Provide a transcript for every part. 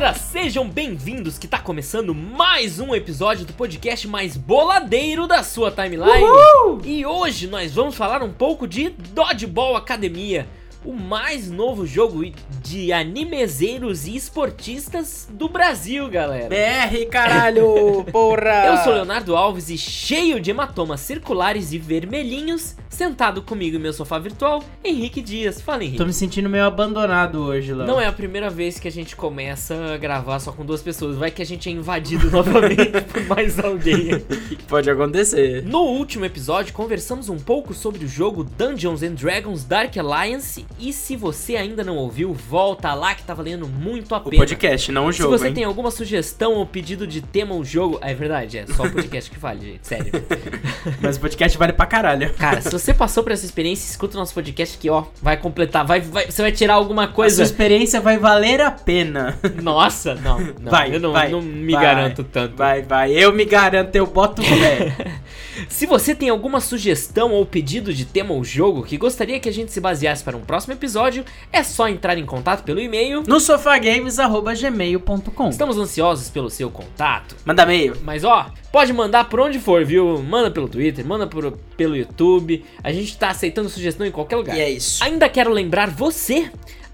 galera, sejam bem-vindos que tá começando mais um episódio do podcast mais boladeiro da sua timeline. Uhul! E hoje nós vamos falar um pouco de Dodgeball Academia, o mais novo jogo de animezeiros e esportistas do Brasil, galera. BR, caralho, porra! Eu sou Leonardo Alves e cheio de hematomas circulares e vermelhinhos, sentado comigo em meu sofá virtual, Henrique Dias. Fala, Henrique. Tô me sentindo meio abandonado hoje, Léo. Não é a primeira vez que a gente começa a gravar só com duas pessoas. Vai que a gente é invadido novamente por mais alguém. aqui. Pode acontecer. No último episódio, conversamos um pouco sobre o jogo Dungeons and Dragons Dark Alliance. E se você ainda não ouviu, volta lá que tá valendo muito a O pena. podcast, não o Se jogo, você hein? tem alguma sugestão ou pedido de tema ou jogo, é verdade, é só o podcast que vale, gente, sério. Mas o podcast vale pra caralho. Cara, se você passou por essa experiência, escuta o nosso podcast que, ó, vai completar, vai, vai- você vai tirar alguma A sua coisa. experiência vai valer a pena. Nossa, não, não, vai, eu não, vai, não me vai, garanto tanto. Vai, vai. Eu me garanto, eu boto fé. Se você tem alguma sugestão ou pedido de tema ou jogo que gostaria que a gente se baseasse para um próximo episódio, é só entrar em contato pelo e-mail. no sofagames.gmail.com Estamos ansiosos pelo seu contato. Manda e-mail. Mas ó, pode mandar por onde for, viu? Manda pelo Twitter, manda por- pelo YouTube. A gente tá aceitando sugestão em qualquer lugar. E é isso. Ainda quero lembrar você,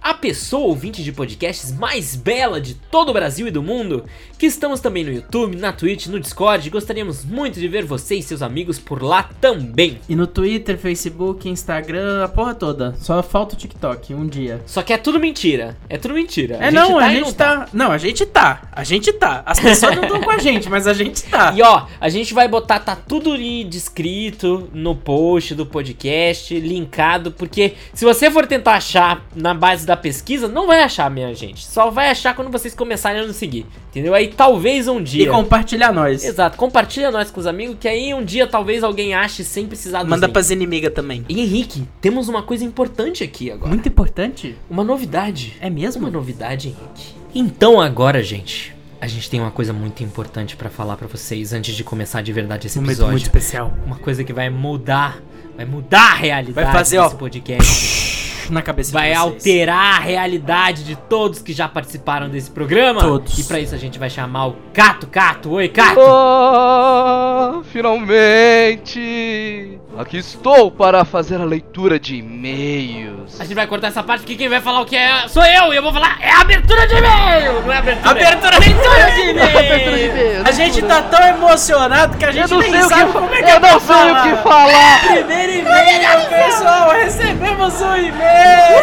a pessoa ouvinte de podcasts mais bela de todo o Brasil e do mundo, que estamos também no YouTube, na Twitch, no Discord. Gostaríamos muito de ver você e seus amigos por lá também. E no Twitter, Facebook, Instagram, a porra toda. Só falta o TikTok, um dia. Só que é tudo mentira. É tudo mentira. É não, a e gente tá... Não, a gente tá. A gente tá. As pessoas não estão com a gente, mas a gente tá. E ó, a gente vai botar, tá tudo ali descrito no post do podcast, linkado, porque se você for tentar achar na base da pesquisa, não vai achar, minha gente. Só vai achar quando vocês começarem a nos seguir, entendeu? Aí talvez um E dia. compartilhar nós. Exato, compartilha nós com os amigos, que aí um dia talvez alguém ache sem precisar dos Manda links. pras inimigas também. E Henrique, temos uma coisa importante aqui agora. Muito importante. Uma novidade. É mesmo? Uma novidade, Henrique. Então agora, gente, a gente tem uma coisa muito importante pra falar pra vocês antes de começar de verdade esse Um episódio. muito especial. Uma coisa que vai mudar, vai mudar a realidade Vai fazer, desse ó, podcast. Na cabeça Vai de vocês. alterar a realidade de todos que já participaram desse programa. Todos. E pra isso a gente vai chamar o Cato Cato. Oi, Cato. Ah, finalmente! Aqui estou para fazer a leitura de e-mails. A gente vai cortar essa parte porque quem vai falar o que é sou eu e eu vou falar é abertura de e-mail, não é abertura. Abertura de Abertura de Abertura de e-mail. e-mails. A gente tá tão emocionado que a gente Eu não nem sei o que sabe como é que Eu é não sei o falar. que falar! Primeiro e-mail, pessoal! Recebemos um e-mail!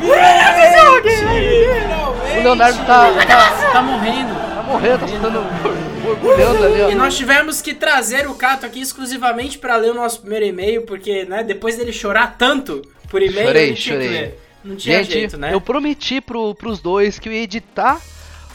Finalmente! O Leonardo tá, tá, tá morrendo. tá morrendo, tá ficando borbulhando ali, E ó. nós tivemos que trazer o Cato aqui exclusivamente pra ler o nosso primeiro e-mail, porque, né, depois dele chorar tanto por e-mail, Chorei, não tinha que chorei. ler. Não tinha Gente, jeito, né? eu prometi pro, pros dois que eu ia editar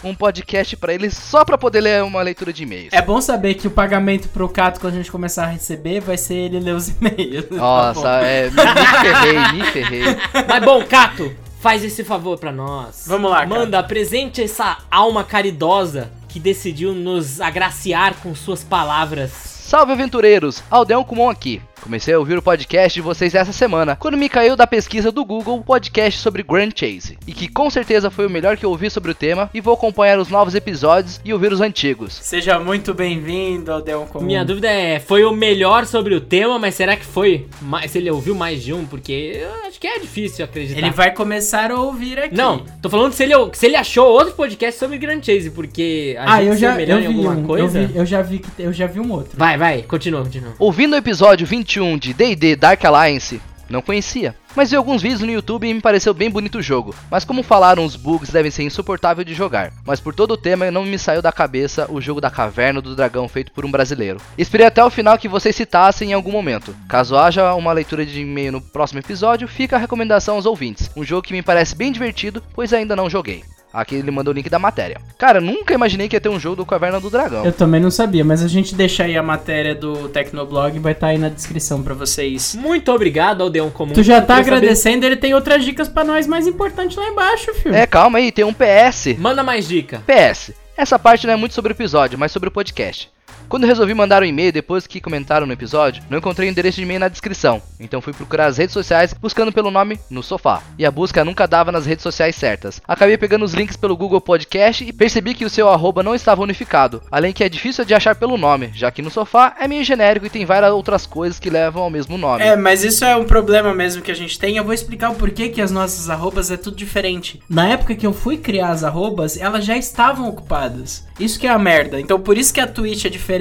um podcast pra eles só pra poder ler uma leitura de e-mails. É bom saber que o pagamento pro Cato, quando a gente começar a receber, vai ser ele ler os e-mails. Tá. Nossa, é, me, me ferrei, me ferrei. Mas bom, Cato, faz esse favor pra nós. Vamos lá, Cato. Manda, apresente essa alma caridosa que decidiu nos agraciar com suas palavras. Salve aventureiros, Aldeão Kumon aqui. Comecei a ouvir o podcast de vocês essa semana, quando me caiu da pesquisa do Google podcast sobre Grand Chase, e que com certeza foi o melhor que eu ouvi sobre o tema, e vou acompanhar os novos episódios e ouvir os antigos. Seja muito bem-vindo ao Deon Comum. Minha dúvida é, foi o melhor sobre o tema, mas será que foi? mais- Se ele ouviu mais de um? Porque eu acho que é difícil acreditar. Ele vai começar a ouvir aqui. Não, tô falando se ele, se ele achou outro podcast sobre Grand Chase, porque a Ah, gente eu já, melhor eu em alguma um, coisa. Eu, vi, eu já vi, que- eu já vi um outro. Vai, vai, continua, continua. Ouvindo o episódio 21 de D&D Dark Alliance, não conhecia. Mas vi alguns vídeos no YouTube e me pareceu bem bonito o jogo. Mas como falaram, os bugs devem ser insuportáveis de jogar. Mas por todo o tema não me saiu da cabeça o jogo da Caverna do Dragão feito por um brasileiro. Esperei até o final que vocês citassem em algum momento. Caso haja uma leitura de e-mail no próximo episódio, fica a recomendação aos ouvintes. Um jogo que me parece bem divertido, pois ainda não joguei. Aqui ele mandou o link da matéria. Cara, nunca imaginei que ia ter um jogo do Caverna do Dragão. Eu também não sabia, mas a gente deixa aí a matéria do Tecnoblog, vai estar aí na descrição pra vocês. Muito obrigado ao Deon Comum. Tu já tá Queria saber- agradecendo, ele tem outras dicas pra nós mais importantes lá embaixo, filho. É, calma aí, tem um PS. Manda mais dica. PS. Essa parte não é muito sobre o episódio, mas sobre o podcast. Quando resolvi mandar um e-mail depois que comentaram no episódio, não encontrei o endereço de e-mail na descrição, então fui procurar as redes sociais buscando pelo nome no sofá. E a busca nunca dava nas redes sociais certas. Acabei pegando os links pelo Google Podcast e percebi que o seu arroba não estava unificado, além que é difícil de achar pelo nome, já que no sofá é meio genérico e tem várias outras coisas que levam ao mesmo nome. É, mas isso é um problema mesmo que a gente tem. Eu vou explicar o porquê que as nossas arrobas é tudo diferente. Na época que eu fui criar as arrobas, elas já estavam ocupadas. Isso que é a merda. Então por isso que a Twitch é diferente,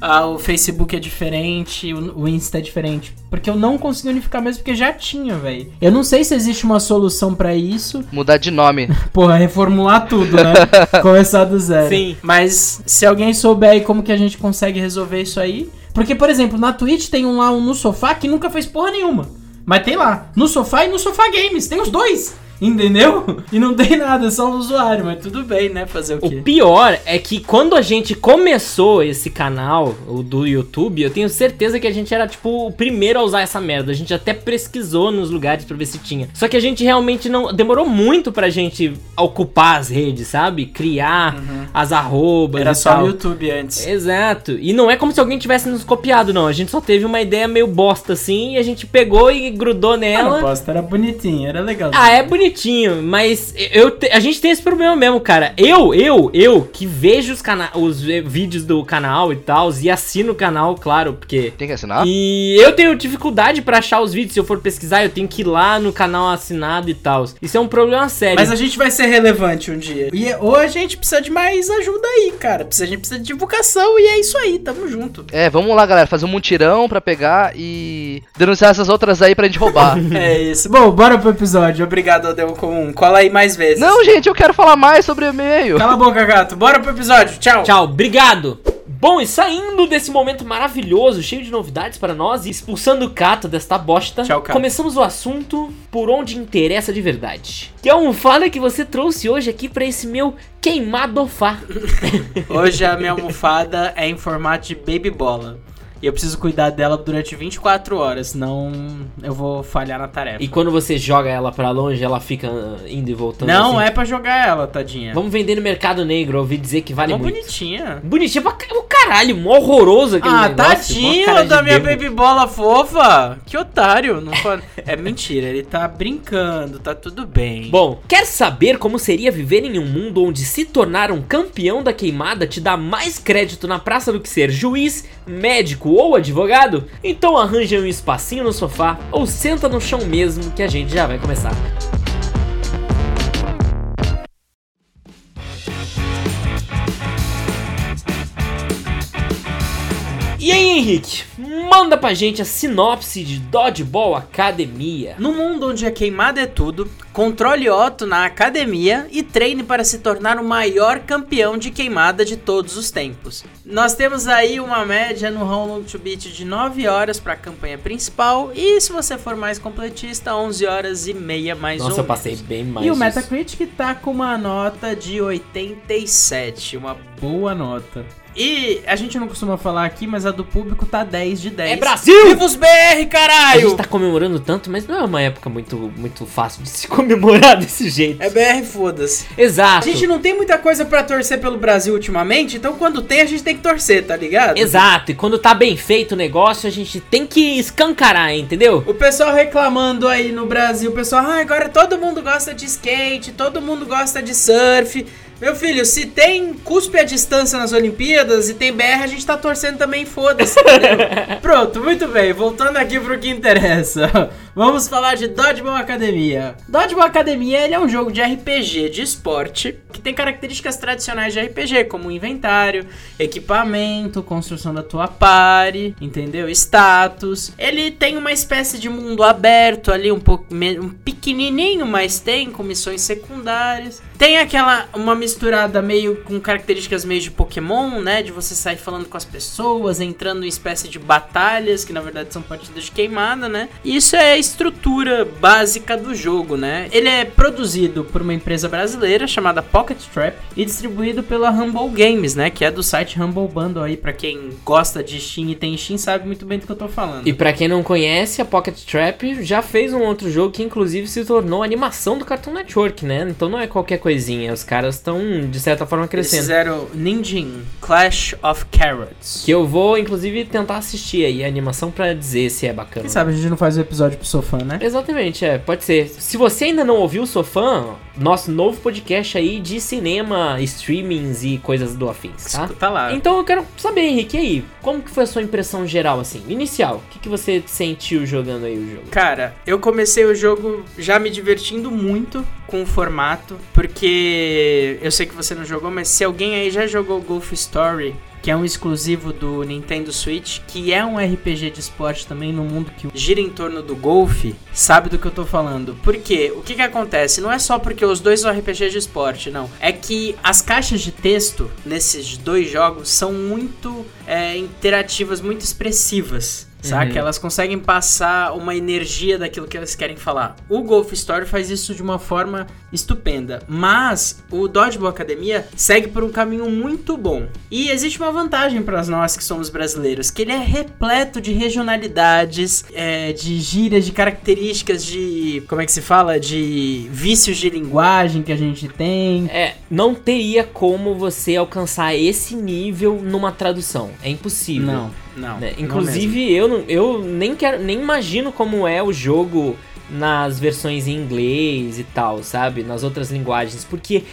a- o Facebook é diferente, o, o Insta é diferente. Porque eu não consegui unificar mesmo porque já tinha, velho. Eu não sei se existe uma solução pra isso. Mudar de nome. Porra, reformular tudo, né? Começar do zero. Sim. Mas se alguém souber aí como que a gente consegue resolver isso aí. Porque, por exemplo, na Twitch tem um lá um no sofá que nunca fez porra nenhuma. Mas tem lá, no sofá e no sofá games, tem os dois. Entendeu? E não tem nada, é só o usuário, mas tudo bem, né? Fazer o O quê? pior é que quando a gente começou esse canal, o do YouTube, eu tenho certeza que a gente era, tipo, o primeiro a usar essa merda. A gente até pesquisou nos lugares pra ver se tinha. Só que a gente realmente não. Demorou muito pra gente ocupar as redes, sabe? Criar as arrobas. Uhum. Era só o YouTube antes. Exato. E não é como se alguém tivesse nos copiado, não. A gente só teve uma ideia meio bosta assim e a gente pegou e grudou Ah, nela. não posso, era bonitinho, era legal. Ah, é bonitinho, mas eu te- a gente tem esse problema mesmo, cara. Eu, eu, eu que vejo os, cana os vídeos do canal e tal, e assino o canal, claro, porque. Tem que assinar? E eu tenho dificuldade pra achar os vídeos. Se eu for pesquisar, eu tenho que ir lá no canal assinado e tal. Isso é um problema sério. Mas a gente vai ser relevante um dia. E ou a gente precisa de mais ajuda aí, cara. Precisa- A gente precisa de divulgação e é isso aí, tamo junto. É, vamos lá, galera, fazer um mutirão pra pegar e denunciar essas outras aí pra gente roubar. É isso. Bom, bora pro episódio. Obrigado, Adel Comum. Cola aí mais vezes. Não, gente, eu quero falar mais sobre o e-mail. Cala a boca, gato. Bora pro episódio. Tchau. Tchau, obrigado! Bom, e saindo desse momento maravilhoso, cheio de novidades para nós, e expulsando o Cato desta bosta, Tchau, Cato. começamos o assunto por onde interessa de verdade. Que é um fala que você trouxe hoje aqui para esse meu queimadofá. Hoje a minha almofada é em formato de baby bola. E eu preciso cuidar dela durante 24 horas, senão eu vou falhar na tarefa. E quando você joga ela pra longe, ela fica ah, indo e voltando Não assim. é pra jogar ela, tadinha. Vamos vender no mercado negro, ouvi dizer que vale Uma muito. bonitinha. Bonitinho pra o caralho, mó horroroso aquele Ah, negócio. mó tadinho da minha baby bola fofa. Que otário. Não é mentira, ele tá brincando, tá tudo bem. Bom, quer saber como seria viver em um mundo onde se tornar um campeão da queimada te dá mais crédito na praça do que ser juiz, médico ou advogado? Então arranja um espacinho no sofá ou senta no chão mesmo que a gente já vai começar. E aí, Henrique, manda pra gente a sinopse de Dodgeball Academia. No mundo onde a queimada é tudo, controle Otto na academia e treine para se tornar o maior campeão de queimada de todos os tempos. Nós temos aí uma média no How Long to Beat de 9 horas para a campanha principal e se você for mais completista, 11 horas e meia mais Nossa, ou eu passei menos. bem mais. E o. Metacritic tá com uma nota de 87, uma boa nota. E a gente não costuma falar aqui, mas a do público tá 10 de 10. É Brasil! Vivos BR, A caralho! gente tá comemorando tanto, mas não é uma época muito, muito fácil de se comemorar desse jeito. É BR, foda-se. A Exato. gente não tem muita coisa pra torcer pelo Brasil ultimamente, então quando tem a gente tem que torcer, tá ligado? Exato, e quando tá bem feito o negócio, a gente tem que escancarar, entendeu? O pessoal reclamando aí no Brasil, o pessoal, ah, agora todo mundo gosta de skate, todo mundo gosta de surf. Meu filho, se tem cuspe à distância nas Olimpíadas e tem BR, a gente tá torcendo também, foda-se? Pronto, muito bem, voltando aqui pro que interessa. Vamos falar de Dodgeball Academia. Dodgeball Academia, ele é um jogo de RPG de esporte que tem características tradicionais de RPG, como inventário, equipamento, construção da tua party, entendeu? Status. Ele tem uma espécie de mundo aberto ali, um pouco um pequenininho, mas tem com missões secundárias. Tem aquela uma misturada meio com características meio de Pokémon, né? De você sair falando com as pessoas, entrando em espécie de batalhas, que na verdade são partidas de queimada, né? E isso é estrutura básica do jogo, né? Ele é produzido por uma empresa brasileira chamada Pocket Trap e distribuído pela Humble Games, né? Que é do site Humble Bundle aí, para quem gosta de Steam e tem Steam sabe muito bem do que eu tô falando. E para quem não conhece, a Pocket Trap já fez um outro jogo que inclusive se tornou animação do Cartoon Network, né? Então não é qualquer coisinha, os caras estão de certa forma crescendo. Eles fizeram Ninjin Clash of Carrots. Que eu vou inclusive tentar assistir aí a animação para dizer se é bacana. Quem sabe a gente não faz o um episódio pro Sofã, né? Exatamente, é, pode ser. Se você ainda não ouviu o Sofã, nosso novo podcast aí de cinema, streamings e coisas do afins, tá? Tá lá. Então eu quero saber, Henrique, aí, como que foi a sua impressão geral, assim, inicial? O que, que você sentiu jogando aí o jogo? Cara, eu comecei o jogo já me divertindo muito com o formato, porque eu sei que você não jogou, mas se alguém aí já jogou Golf Story, que é um exclusivo do Nintendo Switch, que é um RPG de esporte também no mundo que gira em torno do golfe, sabe do que eu tô falando. Porque o que que acontece? Não é só porque os dois são RPG de esporte, não. É que as caixas de texto nesses dois jogos são muito é, interativas, muito expressivas. Saca? Uhum. Elas conseguem passar uma energia daquilo que elas querem falar. O Golf Story faz isso de uma forma estupenda. Mas o Dodgeball Academia segue por um caminho muito bom. E existe uma vantagem para nós que somos brasileiros, que ele é repleto de regionalidades, é, de gírias, de características, de. Como é que se fala? De vícios de linguagem que a gente tem. É, não teria como você alcançar esse nível numa tradução. É impossível. Não. Não. Né? Inclusive, não eu, eu nem quero, nem imagino como é o jogo nas versões em inglês e tal, sabe? Nas outras linguagens, porque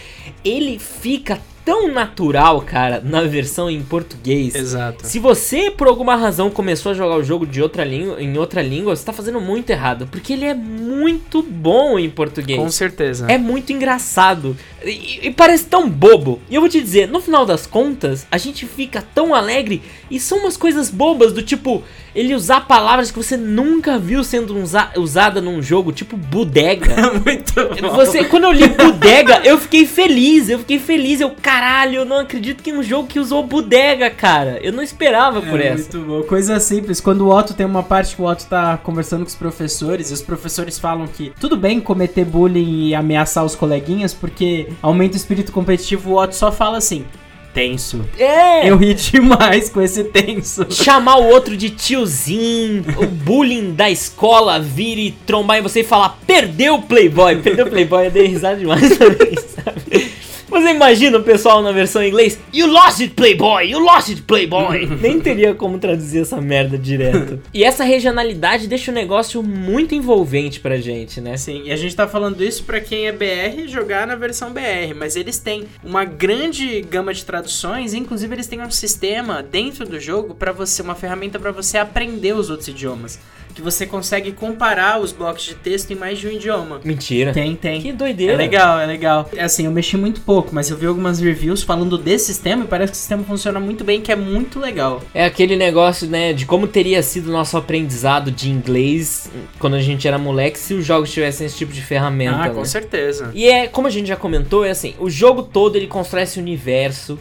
ele fica tão natural, cara, na versão em português. Exato. Se você, por alguma razão, começou a jogar o jogo de outra língua, em outra língua, você tá fazendo muito errado. Porque ele é muito bom em português. Com certeza. É muito engraçado. E, e, parece tão bobo. E eu vou te dizer, no final das contas, a gente fica tão alegre e são umas coisas bobas do tipo ele usar palavras que você nunca viu sendo usa, usada num jogo, tipo bodega. muito bom. Você, quando eu li bodega, eu fiquei feliz. Eu fiquei feliz. Eu, caralho, eu não acredito que um jogo que usou bodega, cara. Eu não esperava por é, essa. Muito bom. Coisa simples. Quando o Otto tem uma parte que o Otto tá conversando com os professores, e os professores falam que tudo bem cometer bullying e ameaçar os coleguinhas, porque aumenta o espírito competitivo, o Otto só fala assim: tenso. É! Eu ri demais com esse tenso. Chamar o outro de tiozinho, o bullying da escola vir e trombar em você e falar: perdeu o Playboy, perdeu o Playboy, eu dei risada demais sabe? Você imagina o pessoal na versão em inglês? You lost it, Playboy! You lost it, Playboy! Nem teria como traduzir essa merda direto. e essa regionalidade deixa o negócio muito envolvente pra gente, né? Sim, e a gente tá falando isso pra quem é BR jogar na versão BR, mas eles têm uma grande gama de traduções, inclusive eles têm um sistema dentro do jogo para você, uma ferramenta para você aprender os outros idiomas que você consegue comparar os blocos de texto em mais de um idioma. Mentira. Tem, tem. Que doideira. É legal, é legal. É assim, eu mexi muito pouco, mas eu vi algumas reviews falando desse sistema e parece que o sistema funciona muito bem, que é muito legal. É aquele negócio, né, de como teria sido o nosso aprendizado de inglês quando a gente era moleque se os jogos tivessem esse tipo de ferramenta. Ah, né? com certeza. E é, como a gente já comentou, é assim, o jogo todo ele constrói esse universo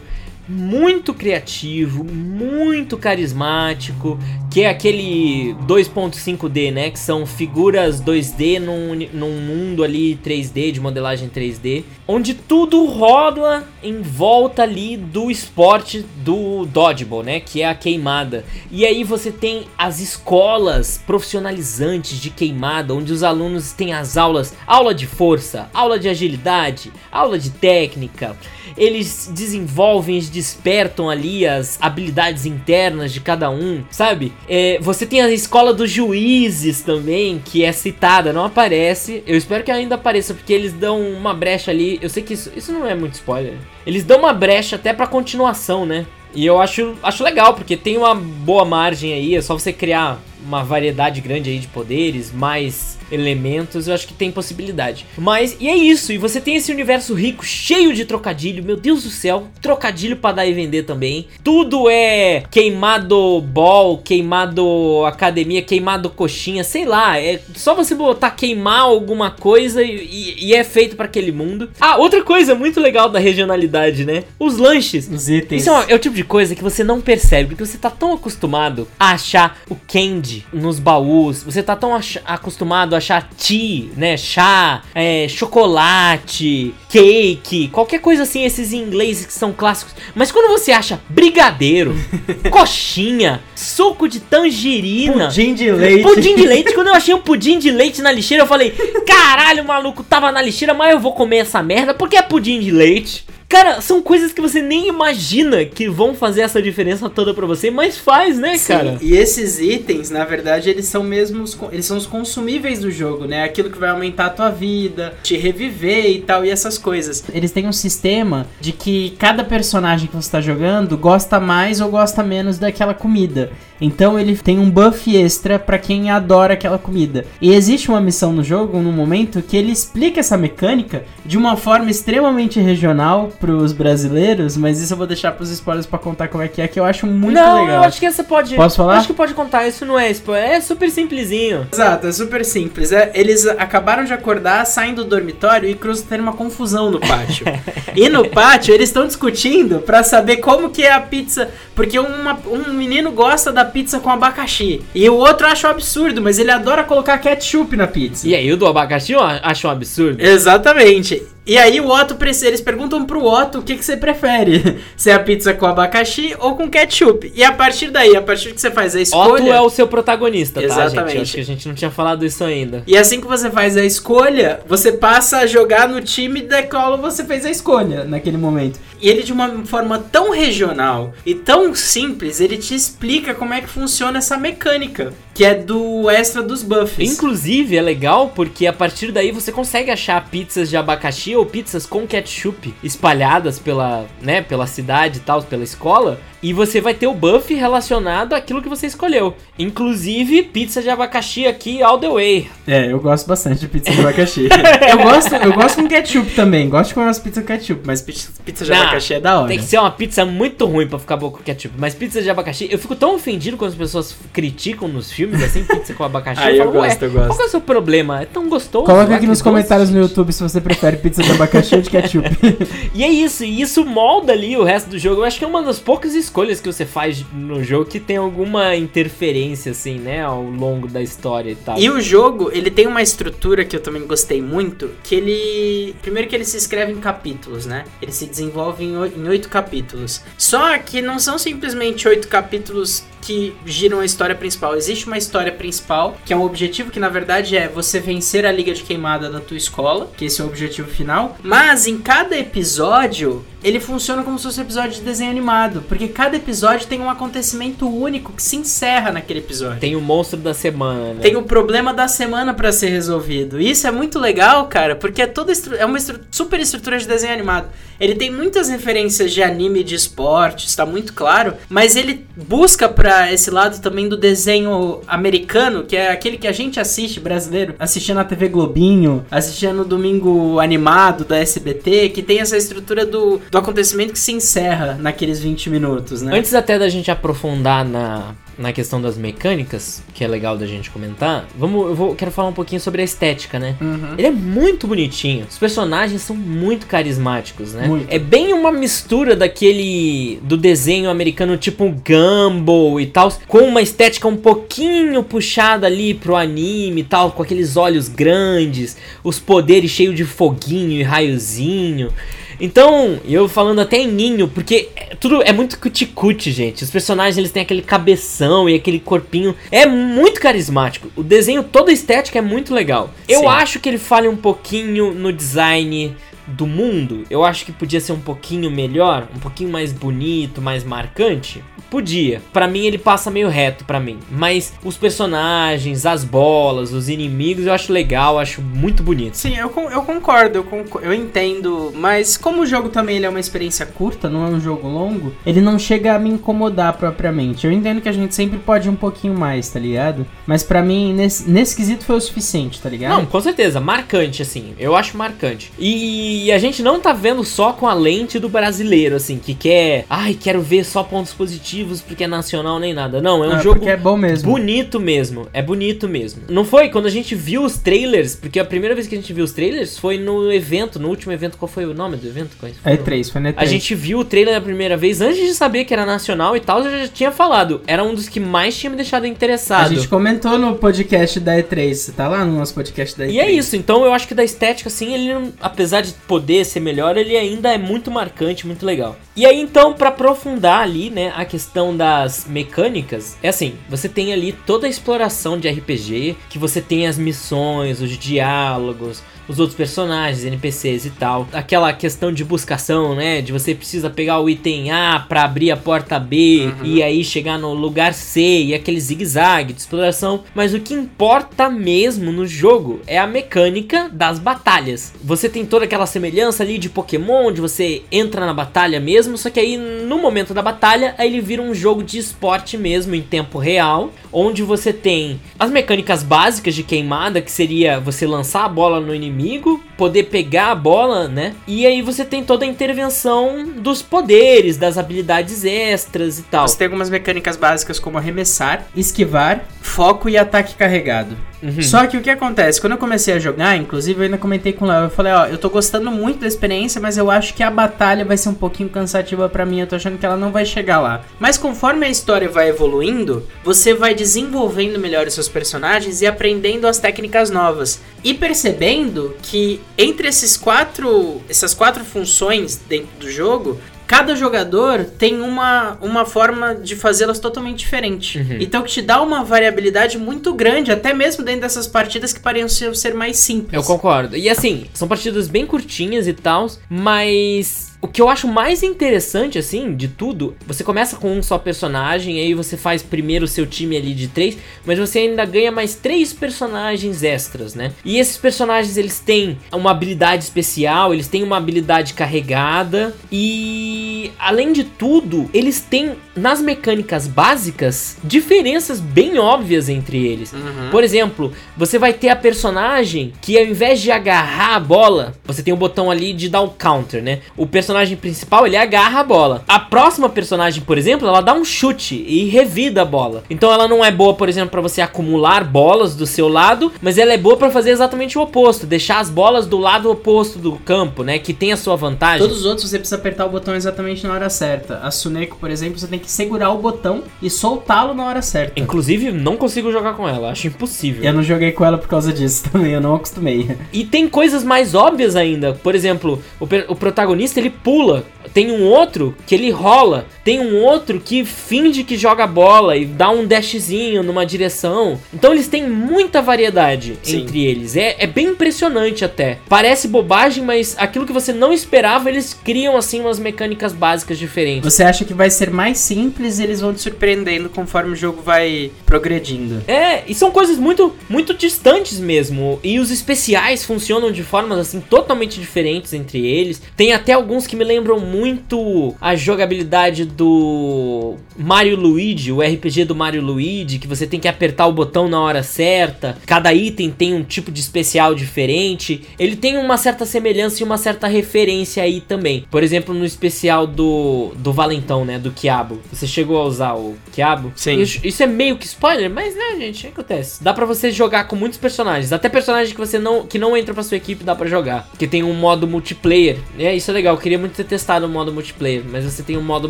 muito criativo, muito carismático, que é aquele 2.5D, né? Que são figuras 2D num, num mundo ali 3D, de modelagem 3D, onde tudo roda em volta ali do esporte do dodgeball, né? Que é a queimada. E aí você tem as escolas profissionalizantes de queimada, onde os alunos têm as aulas, aula de força, aula de agilidade, aula de técnica eles desenvolvem, eles despertam ali as habilidades internas de cada um, sabe? É, você tem a escola dos juízes também, que é citada, não aparece. Eu espero que ainda apareça, porque eles dão uma brecha ali. Eu sei que isso, isso não é muito spoiler. Eles dão uma brecha até pra continuação, né? E eu acho, acho legal, porque tem uma boa margem aí, é só você criar uma variedade grande aí de poderes, mais elementos, eu acho que tem possibilidade. Mas, e é isso, e você tem esse universo rico, cheio de trocadilho, meu Deus do céu, trocadilho pra dar e vender também. Tudo é queimado ball, queimado academia, queimado coxinha, sei lá, é só você botar queimar alguma coisa e, e- e é feito pra aquele mundo. Ah, outra coisa muito legal da regionalidade, né? Os lanches. Os itens. Isso é, é o tipo de coisa que você não percebe, porque você tá tão acostumado a achar o candy nos baús, você tá tão acostumado a achar tea, né, chá, é, chocolate, cake, qualquer coisa assim, esses em inglês que são clássicos. Mas quando você acha brigadeiro, coxinha, suco de tangerina... Pudim de leite. Pudim de leite, quando eu achei um pudim de leite na lixeira, eu falei: caralho, o maluco tava na lixeira, mas eu vou comer essa merda porque é pudim de leite. Cara, são coisas que você nem imagina que vão fazer essa diferença toda pra você, mas faz, né, Sim, cara? e esses itens, na verdade, eles são mesmo os, eles são os consumíveis do jogo, né? Aquilo que vai aumentar a tua vida, te reviver e tal, e essas coisas. Eles têm um sistema de que cada personagem que você tá jogando gosta mais ou gosta menos daquela comida. Então ele tem um buff extra pra quem adora aquela comida. E existe uma missão no jogo, num momento, que ele explica essa mecânica de uma forma extremamente regional pros brasileiros, mas isso eu vou deixar pros spoilers pra contar como é que é, que eu acho muito não, legal. eu acho que essa pode. Posso falar? Acho que pode contar, isso não é spoiler, é super simplesinho. Exato, é super simples. É, eles acabaram de acordar, saem do dormitório e cruzam tendo uma confusão no pátio. e no pátio eles estão discutindo pra saber como que é a pizza, porque uma- um menino gosta da pizza com abacaxi e o outro acha um absurdo, mas ele adora colocar ketchup na pizza. E aí, o do abacaxi eu acho um absurdo. Exatamente. E aí o Otto, eles perguntam pro Otto o que, que você prefere, se é a pizza com abacaxi ou com ketchup. E a partir daí, a partir que você faz a escolha... Otto é o seu protagonista, tá, gente? Exatamente. Acho que a gente não tinha falado isso ainda. E assim que você faz a escolha, você passa a jogar no time da qual você fez a escolha naquele momento. E ele, de uma forma tão regional e tão simples, ele te explica como é que funciona essa mecânica, que é do extra dos buffs. Inclusive, é legal porque a partir daí você consegue achar pizzas de abacaxi ou pizzas com ketchup espalhadas pela, né, pela cidade e tal, pela escola. E você vai ter o buff relacionado àquilo que você escolheu. Inclusive, pizza de abacaxi aqui all the way. É, eu gosto bastante de pizza de abacaxi. eu, gosto, eu gosto com ketchup também, gosto de comer umas pizzas com ketchup, mas pizza, pizza de Não, abacaxi é da hora. Tem que ser uma pizza muito ruim pra ficar boa com ketchup. Mas pizza de abacaxi, eu fico tão ofendido quando as pessoas criticam nos filmes, assim, pizza com abacaxi. Ah, eu falo, "Ué, gosto, eu gosto." Qual é o seu problema? É tão gostoso. Coloca aqui nos comentários no gente." YouTube se você prefere pizza de abacaxi ou de ketchup. E é isso, e isso molda ali o resto do jogo. Eu acho que é uma das poucas escolhas que você faz no jogo que tem alguma interferência, assim, né, ao longo da história e tal. E o jogo, ele tem uma estrutura que eu também gostei muito, que ele... Primeiro que ele se escreve em capítulos, né? Ele se desenvolve em oito capítulos. Só que não são simplesmente oito capítulos que giram a história principal. Existe uma história principal, que é um objetivo que na verdade é você vencer a liga de queimada da tua escola, que esse é o objetivo final. Mas em cada episódio, ele funciona como se fosse um episódio de desenho animado, porque cada episódio tem um acontecimento único que se encerra naquele episódio. Tem o monstro da semana. né? Tem o problema da semana pra ser resolvido. E isso é muito legal, cara, porque é toda é uma super estrutura de desenho animado. Ele tem muitas referências de anime e de esporte, está muito claro, mas ele busca pra esse lado também do desenho americano, que é aquele que a gente assiste brasileiro, assistia na TV Globinho, assistia no domingo animado da SBT, que tem essa estrutura do, do acontecimento que se encerra naqueles 20 minutos, né? Antes até da gente aprofundar na, na questão das mecânicas, que é legal da gente comentar, vamos, eu vou, quero falar um pouquinho sobre a estética, né? Uhum. Ele é muito bonitinho. Os personagens são muito carismáticos, né? Muito. É bem uma mistura daquele do desenho americano tipo Gumball e tal, com uma estética um pouquinho puxada ali pro anime e tal, com aqueles olhos grandes, os poderes cheios de foguinho e raiozinho. Então, eu falando até em ninho, porque é- tudo é muito cuticute, gente. Os personagens eles têm aquele cabeção e aquele corpinho. É muito carismático. O desenho, toda a estética é muito legal. Eu Sim. acho que ele falha um pouquinho no design do mundo, eu acho que podia ser um pouquinho melhor, um pouquinho mais bonito, mais marcante. Podia. Para mim ele passa meio reto para mim, mas os personagens, as bolas, os inimigos, eu acho legal, acho muito bonito. Sim, eu, eu concordo, eu, concordo, eu entendo, mas como o jogo também é uma experiência curta, não é um jogo longo, ele não chega a me incomodar propriamente. Eu entendo que a gente sempre pode ir um pouquinho mais, tá ligado? Mas para mim, nesse, nesse quesito foi o suficiente, tá ligado? Não, com certeza, marcante, assim, eu acho marcante. E a gente não tá vendo só com a lente do brasileiro, assim, que quer, ai, quero ver só pontos positivos porque é nacional nem nada. Não, é um Ah, jogo é bom mesmo. bonito mesmo, é bonito mesmo. Não foi quando a gente viu os trailers, porque a primeira vez que a gente viu os trailers foi no evento, no último evento, qual foi o nome do evento? Qual foi É o- E3, foi na E3. A gente viu o trailer a primeira vez, antes de saber que era nacional e tal, eu já tinha falado. Era um dos que mais tinha me deixado A interessado. gente comentou no podcast da E3, você tá lá no nosso podcast da E3. E é isso, então eu acho que da estética, assim, ele, não- apesar de poder ser melhor, ele ainda é muito marcante, muito legal. E aí, então, pra aprofundar ali, né, a questão das mecânicas, é assim, você tem ali toda a exploração de RPG, que você tem as missões, os diálogos, os outros personagens, NPCs e tal. Aquela questão de buscação, né, de você precisa pegar o item A pra abrir a porta B e aí chegar no lugar C e aquele zigue-zague de exploração. Mas o que importa mesmo no jogo é a mecânica das batalhas. Você tem toda aquela semelhança ali de Pokémon, de você entra na batalha mesmo, só que aí no momento da batalha, aí ele vira um jogo de esporte mesmo em tempo real, onde você tem as mecânicas básicas de queimada, que seria você lançar a bola no inimigo, poder pegar a bola, né? E aí você tem toda a intervenção dos poderes, das habilidades extras e tal. Você tem algumas mecânicas básicas como arremessar, esquivar, foco e ataque carregado. Uhum. Só que o que acontece? Quando eu comecei a jogar, inclusive eu ainda comentei com o Léo, eu falei, ó, eu tô gostando muito da experiência, mas eu acho que a batalha vai ser um pouquinho cansativa pra mim, eu tô achando que ela não vai chegar lá. Mas conforme a história vai evoluindo, você vai desenvolvendo melhor os seus personagens e aprendendo as técnicas novas. E percebendo que entre esses quatro, essas quatro funções dentro do jogo, cada jogador tem uma, uma forma de fazê-las totalmente diferente. Uhum. Então que te dá uma variabilidade muito grande, até mesmo dentro dessas partidas que pareciam ser mais simples. Eu concordo. E assim, são partidas bem curtinhas e tal, mas o que eu acho mais interessante, assim, de tudo, você começa com um só personagem, aí você faz primeiro o seu time ali de três, mas você ainda ganha mais três personagens extras, né? E esses personagens, eles têm uma habilidade especial, eles têm uma habilidade carregada, e além de tudo, eles têm, nas mecânicas básicas, diferenças bem óbvias entre eles. Uhum. Por exemplo, você vai ter a personagem que ao invés de agarrar a bola, você tem o botão ali de dar o counter, né? O personagem principal, ele agarra a bola. A próxima personagem, por exemplo, ela dá um chute e revida a bola. Então ela não é boa, por exemplo, para você acumular bolas do seu lado, mas ela é boa para fazer exatamente o oposto, deixar as bolas do lado oposto do campo, né? Que tem a sua vantagem. Todos os outros você precisa apertar o botão exatamente na hora certa. A Suneko, por exemplo, você tem que segurar o botão e soltá-lo na hora certa. Inclusive, não consigo jogar com ela, acho impossível. Eu não joguei com ela por causa disso também, eu não acostumei. E tem coisas mais óbvias ainda. Por exemplo, o, o protagonista ele pula. Tem um outro que ele rola. Tem um outro que finge que joga bola e dá um dashzinho numa direção. Então eles têm muita variedade Sim. entre eles. É, é bem impressionante até. Parece bobagem, mas aquilo que você não esperava, eles criam assim umas mecânicas básicas diferentes. Você acha que vai ser mais simples e eles vão te surpreendendo conforme o jogo vai progredindo. É, e são coisas muito, muito distantes mesmo. E os especiais funcionam de formas assim totalmente diferentes entre eles. Tem até alguns que me lembram muito a jogabilidade do Mario Luigi, o RPG do Mario Luigi, que você tem que apertar o botão na hora certa. Cada item tem um tipo de especial diferente. Ele tem uma certa semelhança e uma certa referência aí também. Por exemplo, no especial do do Valentão, né, do Quiabo. Você chegou a usar o Quiabo? Sim. Isso, isso é meio que spoiler, mas né, gente, o que acontece. Dá pra você jogar com muitos personagens, até personagens que você não que não entra pra sua equipe dá pra jogar, que tem um modo multiplayer. É, isso é legal. Eu queria muito ter testado o modo multiplayer, mas você tem um modo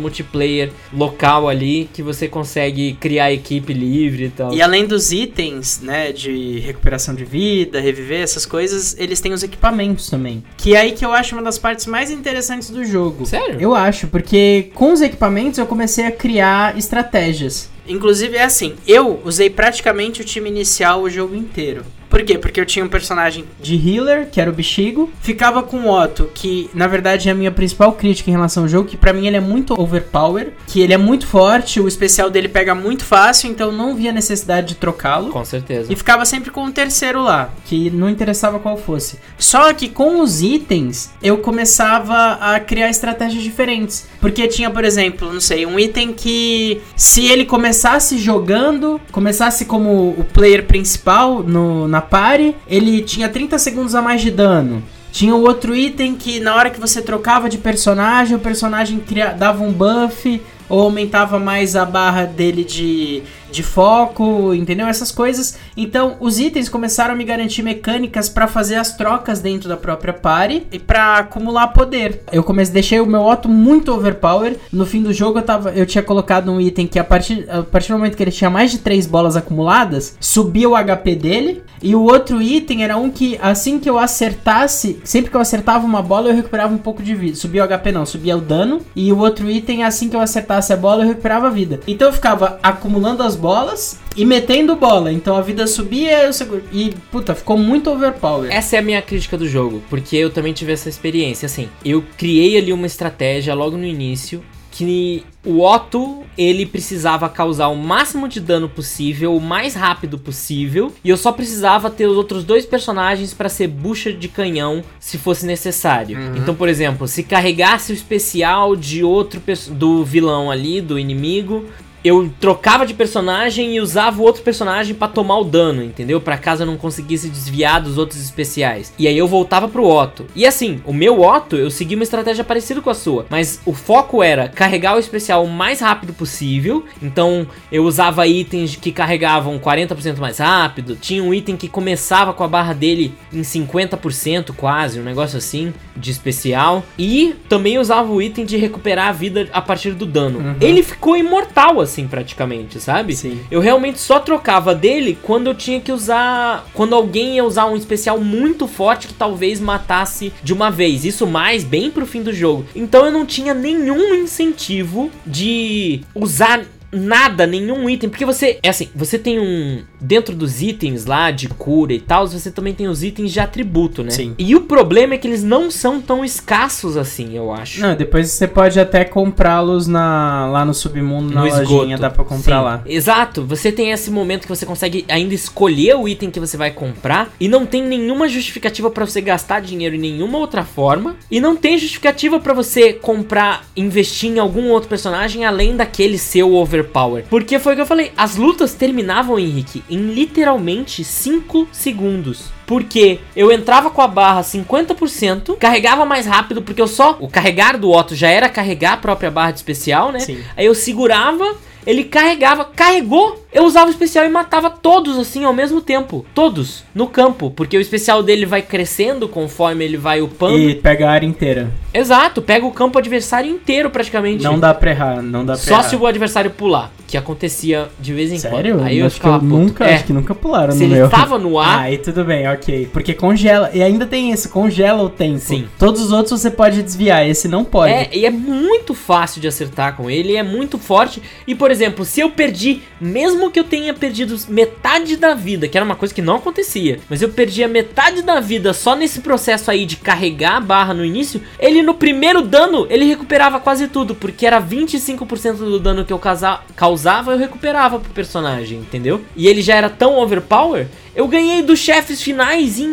multiplayer local ali que você consegue criar equipe livre e tal. E além dos itens, né, de recuperação de vida, reviver, essas coisas, eles têm os equipamentos também. Que é aí que eu acho uma das partes mais interessantes do jogo. Sério? Eu acho, porque com os equipamentos eu comecei a criar estratégias. Inclusive é assim, eu usei praticamente o time inicial o jogo inteiro. Por quê? Porque eu tinha um personagem de healer, que era o Bexigo, ficava com o Otto, que na verdade é a minha principal crítica em relação ao jogo, que pra mim ele é muito overpower, que ele é muito forte, o especial dele pega muito fácil, então não via necessidade de trocá-lo. Com certeza. E ficava sempre com o terceiro lá, que não interessava qual fosse. Só que com os itens, eu começava a criar estratégias diferentes. Porque tinha, por exemplo, não sei, um item que se ele começasse jogando, começasse como o player principal no, na party, ele tinha 30 segundos a mais de dano. Tinha o outro item que na hora que você trocava de personagem, o personagem dava um buff ou aumentava mais a barra dele de, de foco, entendeu? Essas coisas. Então, os itens começaram a me garantir mecânicas para fazer as trocas dentro da própria party e para acumular poder. Eu comecei, deixei o meu Otto muito overpower. No fim do jogo eu tava, eu tinha colocado um item que a partir, a partir do momento que ele tinha mais de três bolas acumuladas, subia o HP dele. E o outro item era um que assim que eu acertasse, sempre que eu acertava uma bola, eu recuperava um pouco de vida. Subia o HP não, subia o dano. E o outro item assim que eu acertasse a bola, eu recuperava a vida. Então eu ficava acumulando as bolas e metendo bola. Então a vida subia eu seguro. E, puta, ficou muito overpower. Essa é a minha crítica do jogo, porque eu também tive essa experiência. Assim, eu criei ali uma estratégia logo no início que o Otto ele precisava causar o máximo de dano possível, o mais rápido possível, e eu só precisava ter os outros dois personagens para ser bucha de canhão se fosse necessário. Uhum. Então, por exemplo, se carregasse o especial de outro do vilão ali, do inimigo, eu trocava de personagem e usava o outro personagem pra tomar o dano, entendeu? Pra caso eu não conseguisse desviar dos outros especiais. E aí eu voltava pro Otto. E assim, o meu Otto, eu segui uma estratégia parecida com a sua, mas o foco era carregar o especial o mais rápido possível. Então eu usava itens que carregavam 40% mais rápido. Tinha um item que começava com a barra dele em 50% quase, um negócio assim de especial. E também usava o item de recuperar a vida a partir do dano. Uhum. Ele ficou imortal assim praticamente, sabe? Sim. Eu realmente só trocava dele quando eu tinha que usar. Quando alguém ia usar um especial muito forte que talvez matasse de uma vez. Isso mais bem pro fim do jogo. Então eu não tinha nenhum incentivo de usar nada, nenhum item, porque você, é assim, você tem um dentro dos itens lá de cura e tal, você também tem os itens de atributo, né? Sim. E o problema é que eles não são tão escassos assim, eu acho. Não, depois você pode até comprá-los na, lá no submundo, na no lojinha, esgoto. dá pra comprar Sim, lá. Exato. Você tem esse momento que você consegue ainda escolher o item que você vai comprar e não tem nenhuma justificativa pra você gastar dinheiro em nenhuma outra forma e não tem justificativa pra você comprar, investir em algum outro personagem além daquele seu overpower. Porque foi o que eu falei, as lutas terminavam, Henrique, em literalmente 5 segundos. Porque eu entrava com a barra 50%, carregava mais rápido, porque eu só. O carregar do Otto já era carregar a própria barra de especial, né? Sim. Aí eu segurava, ele carregava, carregou, eu usava o especial e matava todos assim ao mesmo tempo. Todos, no campo. Porque o especial dele vai crescendo conforme ele vai upando. E pega a área inteira. Exato, pega o campo adversário inteiro praticamente. Não dá pra errar, não dá pra Só errar. se o adversário pular, que acontecia de vez em Sério? quando. Aí eu acho que eu ficava nunca, É, acho que nunca pularam se no ele meu. tava no ar, Ah, aí tudo bem, ok. Porque congela. E ainda tem isso, congela o tempo. Sim. Todos os outros você pode desviar, esse não pode. É, e é muito fácil de acertar com ele, é muito forte. E, por exemplo, se eu perdi, mesmo que eu tenha perdido metade da vida, que era uma coisa que não acontecia, mas eu perdi a metade da vida só nesse processo aí de carregar a barra no início, ele no primeiro dano, ele recuperava quase tudo, porque era 25% do dano que eu causa- causava, eu recuperava pro personagem, entendeu? E ele já era tão overpower, eu ganhei dos chefes finais em,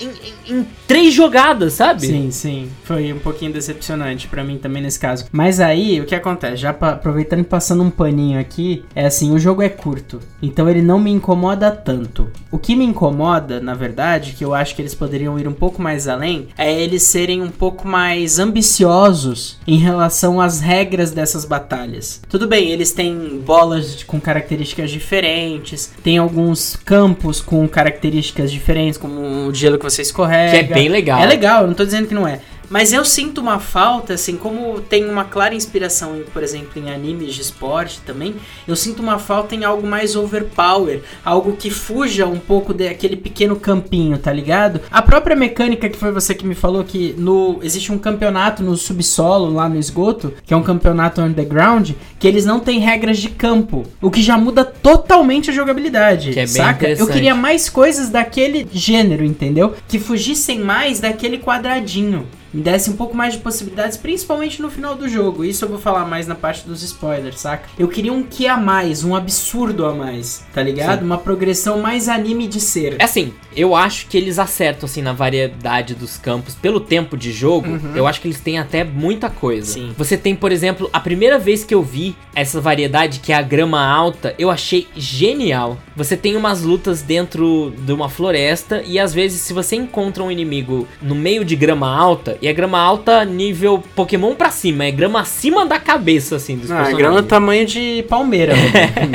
em, em- três jogadas, sabe? Sim, sim. Foi um pouquinho decepcionante pra mim também nesse caso. Mas aí, o que acontece? Já aproveitando e passando um paninho aqui, é assim, o jogo é curto. Então ele não me incomoda tanto. O que me incomoda, na verdade, que eu acho que eles poderiam ir um pouco mais além, é eles serem um pouco mais ambiciosos em relação às regras dessas batalhas. Tudo bem, eles têm bolas com características diferentes, tem alguns campos com características diferentes, como o gelo que você escorrega. Que é bem legal. É legal, não tô dizendo que não é. Mas eu sinto uma falta, assim, como tem uma clara inspiração, por exemplo, em animes de esporte também, eu sinto uma falta em algo mais overpower, algo que fuja um pouco daquele pequeno campinho, tá ligado? A própria mecânica que foi você que me falou que no existe um campeonato no subsolo lá no esgoto, que é um campeonato underground, que eles não têm regras de campo, o que já muda totalmente a jogabilidade, Que é bem saca? Eu queria mais coisas daquele gênero, entendeu? Que fugissem mais daquele quadradinho. Me desse um pouco mais de possibilidades, principalmente no final do jogo. Isso eu vou falar mais na parte dos spoilers, saca? Eu queria um que a mais, um absurdo a mais, tá ligado? Sim. Uma progressão mais anime de ser. É assim, eu acho que eles acertam assim na variedade dos campos pelo tempo de jogo. Eu acho que eles têm até muita coisa. Sim. Você tem, por exemplo, a primeira vez que eu vi essa variedade que é a grama alta, eu achei genial. Você tem umas lutas dentro de uma floresta e às vezes se você encontra um inimigo no meio de grama alta, e é grama alta nível Pokémon pra cima, é grama acima da cabeça assim dos Ah, personagens. grama tamanho de palmeira.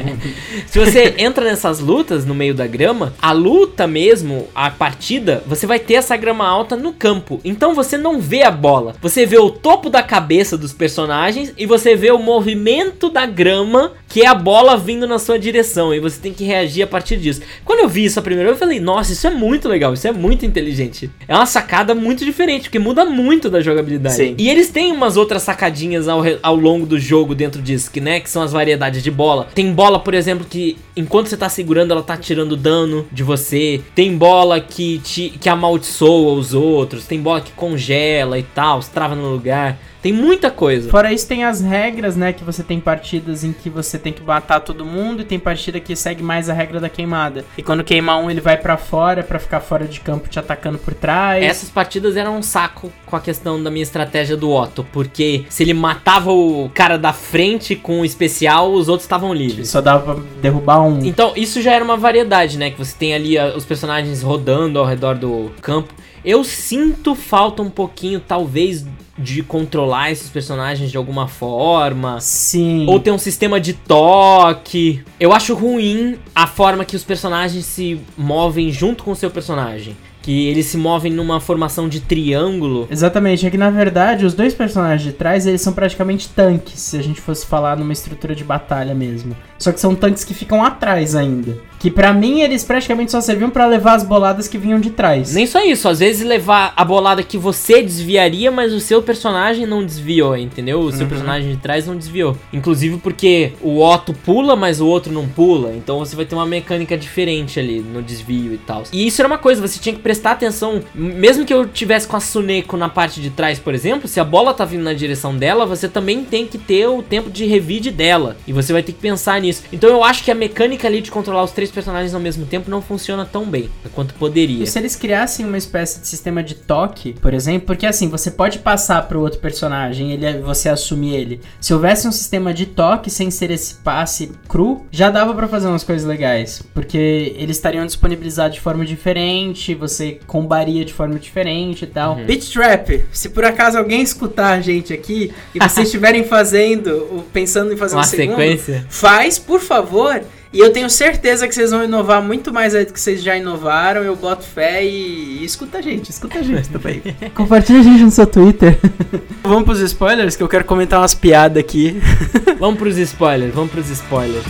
Se você entra nessas lutas no meio da grama, a luta mesmo, a partida, você vai ter essa grama alta no campo. Então você não vê a bola. Você vê o topo da cabeça dos personagens e você vê o movimento da grama, que é a bola vindo na sua direção. E você tem que reagir a partir disso. Quando eu vi isso a primeira vez, eu falei, nossa, isso é muito legal, isso é muito inteligente. É uma sacada muito diferente, porque muda muito da jogabilidade. Sim. E eles têm umas outras sacadinhas ao, ao longo do jogo dentro disso, que, né, que são as variedades de bola. Tem bola, por exemplo, que enquanto você tá segurando, ela tá tirando dano de você. Tem bola que, te, que amaldiçoa os outros. Tem bola que congela e tal, se trava no lugar. Tem muita coisa. Fora isso, tem as regras, né? Que você tem partidas em que você tem que matar todo mundo e tem partida que segue mais a regra da queimada. E quando queima um, ele vai pra fora pra ficar fora de campo te atacando por trás. Essas partidas eram um saco com a questão da minha estratégia do Otto, porque se ele matava o cara da frente com o especial, os outros estavam livres. Só dava pra derrubar um. Então, isso já era uma variedade, né? Que você tem ali ah, os personagens rodando ao redor do campo. Eu sinto falta um pouquinho, talvez, de controlar esses personagens de alguma forma. Sim. Ou ter um sistema de toque. Eu acho ruim a forma que os personagens se movem junto com o seu personagem. Que eles se movem numa formação de triângulo. Exatamente, é que na verdade os dois personagens de trás eles são praticamente tanques, se a gente fosse falar numa estrutura de batalha mesmo. Só que são tanques que ficam atrás ainda. Que pra mim eles praticamente só serviam pra levar as boladas que vinham de trás. Nem só isso, às vezes levar a bolada que você desviaria, mas o seu personagem não desviou, entendeu? O seu personagem de trás não desviou. Inclusive porque o Otto pula, mas o outro não pula. Então você vai ter uma mecânica diferente ali no desvio e tal. E isso era uma coisa, você tinha que prestar atenção. Mesmo que eu tivesse com a Suneko na parte de trás, por exemplo, se a bola tá vindo na direção dela, você também tem que ter o tempo de revide dela. E você vai ter que pensar nisso. Então eu acho que a mecânica ali de controlar os três personagens ao mesmo tempo não funciona tão bem quanto poderia. E se eles criassem uma espécie de sistema de toque, por exemplo, porque assim, você pode passar pro outro personagem, ele você assumir ele. Se houvesse um sistema de toque sem ser esse passe cru, já dava pra fazer umas coisas legais, porque eles estariam disponibilizados de forma diferente, você combaria de forma diferente e tal. Uhum. Beat Trap, se por acaso alguém escutar a gente aqui e vocês estiverem fazendo, pensando em fazer Uma um segundo, sequência? faz, por favor. E eu tenho certeza que vocês vão inovar muito mais do que vocês já inovaram. Eu boto fé e, e escuta a gente, escuta a gente também. Compartilha a gente no seu Twitter. Vamos pros spoilers que eu quero comentar umas piadas aqui. Vamos pros spoilers, vamos pros spoilers.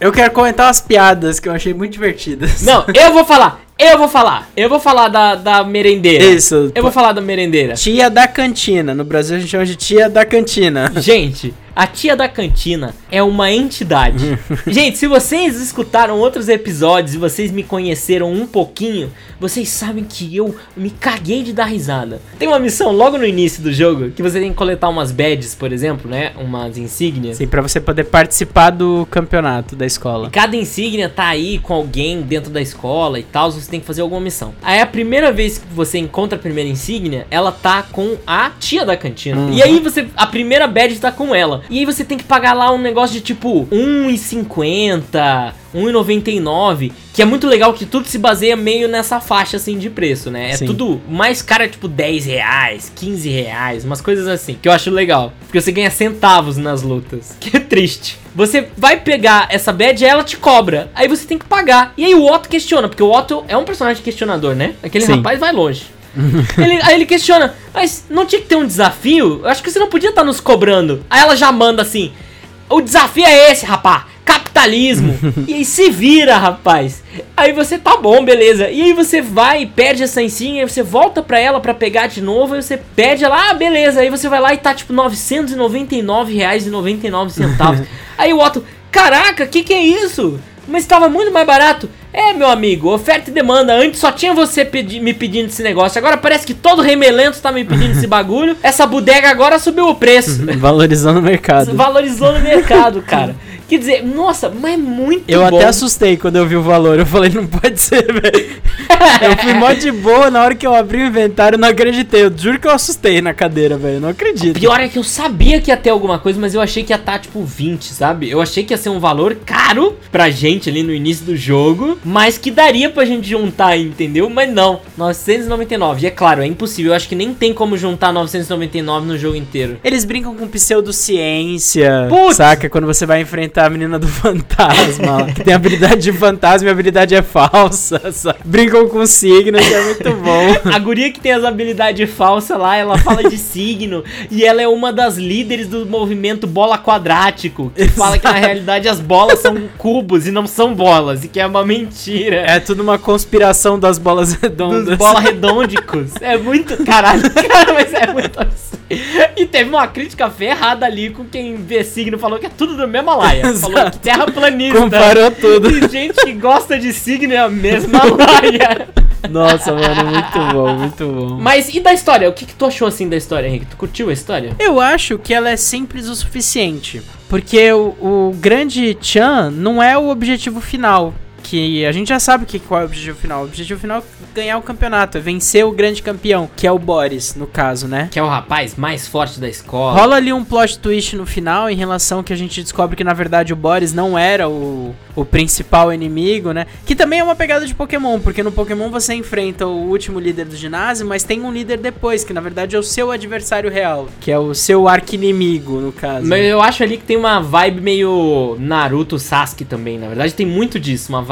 Eu quero comentar umas piadas que eu achei muito divertidas. Não, eu vou falar, eu vou falar, eu vou falar da, da merendeira. Isso. Eu vou falar da merendeira. Tia da cantina. No Brasil a gente chama de tia da cantina. Gente, a tia da cantina é uma entidade. Gente, se vocês escutaram outros episódios e vocês me conheceram um pouquinho, vocês sabem que eu me caguei de dar risada. Tem uma missão logo no início do jogo que você tem que coletar umas badges, por exemplo, né? Umas insígnias. Sim, pra você poder participar do campeonato da escola. Cada insígnia tá aí com alguém dentro da escola e tal, você tem que fazer alguma missão. Aí a primeira vez que você encontra a primeira insígnia, ela tá com a tia da cantina. E aí você, a primeira badge tá com ela. E aí você tem que pagar lá um negócio de tipo 1,50, 1,99, que é muito legal que tudo se baseia meio nessa faixa assim de preço, né? É Sim. tudo mais caro, é tipo 10 reais, 15 reais, umas coisas assim, que eu acho legal. Porque você ganha centavos nas lutas, que é triste. Você vai pegar essa badge e ela te cobra, aí você tem que pagar. E aí o Otto questiona, porque o Otto é um personagem questionador, né? Aquele Sim. rapaz vai longe. Ele- aí ele questiona, mas não tinha que ter um desafio? Eu acho que você não podia estar nos cobrando. Aí ela já manda assim: o desafio é esse, rapá. Capitalismo. e aí se vira, rapaz. Aí você tá bom, beleza. E aí você vai e perde essa insígnia, aí você volta pra ela pra pegar de novo, aí você pede ela, ah, beleza. Aí você vai lá e tá tipo 999 reais e 99 centavos. aí o Otto, caraca, que que é isso? Mas tava muito mais barato. É, meu amigo, oferta e demanda. Antes só tinha você pedi- me pedindo esse negócio. Agora parece que todo remelento tá me pedindo esse bagulho. Essa bodega agora subiu o preço. Valorizando o mercado. Valorizou no mercado, cara. Quer dizer, nossa, mas é muito Eu bom. até assustei quando eu vi o valor. Eu falei, não pode ser, velho. Eu fui mó de boa, na hora que eu abri o inventário, eu não acreditei. Eu juro que eu assustei na cadeira, velho. Eu não acredito. Pior é que eu sabia que ia ter alguma coisa, mas eu achei que ia estar tipo 20, sabe? Eu achei que ia ser um valor caro pra gente ali no início do jogo, mas que daria pra gente juntar, entendeu? Mas não, 999. E é claro, é impossível. Eu acho que nem tem como juntar 999 no jogo inteiro. Eles brincam com pseudociência, Putz! saca? Quando você vai enfrentar a menina do fantasma, que tem habilidade de fantasma e a habilidade é falsa, sabe? Brincam com signos, é muito bom. A guria que tem as habilidades falsas lá, ela fala de signo e ela é uma das líderes do movimento bola quadrático, que fala que na realidade as bolas são cubos e não são bolas, e que é uma mentira. É tudo uma conspiração das bolas redondas. Dos bola redôndicos. É muito. Caralho, cara, mas é muito absurdo. E teve uma crítica ferrada ali com quem vê signo falou que é tudo do mesmo laia. Falou terraplanista. Comparou tudo. E gente que gosta de signo é a mesma laia. Nossa, mano, muito bom, muito bom. Mas e da história? O que, que tu achou assim da história, Henrique? Tu curtiu a história? Eu acho que ela é simples o suficiente. Porque o, o grande Chan não é o objetivo final. Que a gente já sabe que, qual é o objetivo final. O objetivo final é ganhar o campeonato, é vencer o grande campeão, que é o Boris, no caso, né? Que é o rapaz mais forte da escola. Rola ali um plot twist no final em relação que a gente descobre que na verdade o Boris não era o, o principal inimigo, né? Que também é uma pegada de Pokémon, porque no Pokémon você enfrenta o último líder do ginásio, mas tem um líder depois, que na verdade é o seu adversário real, que é o seu arqui-inimigo, no caso. Mas eu acho ali que tem uma vibe meio Naruto Sasuke também. Na verdade, tem muito disso, uma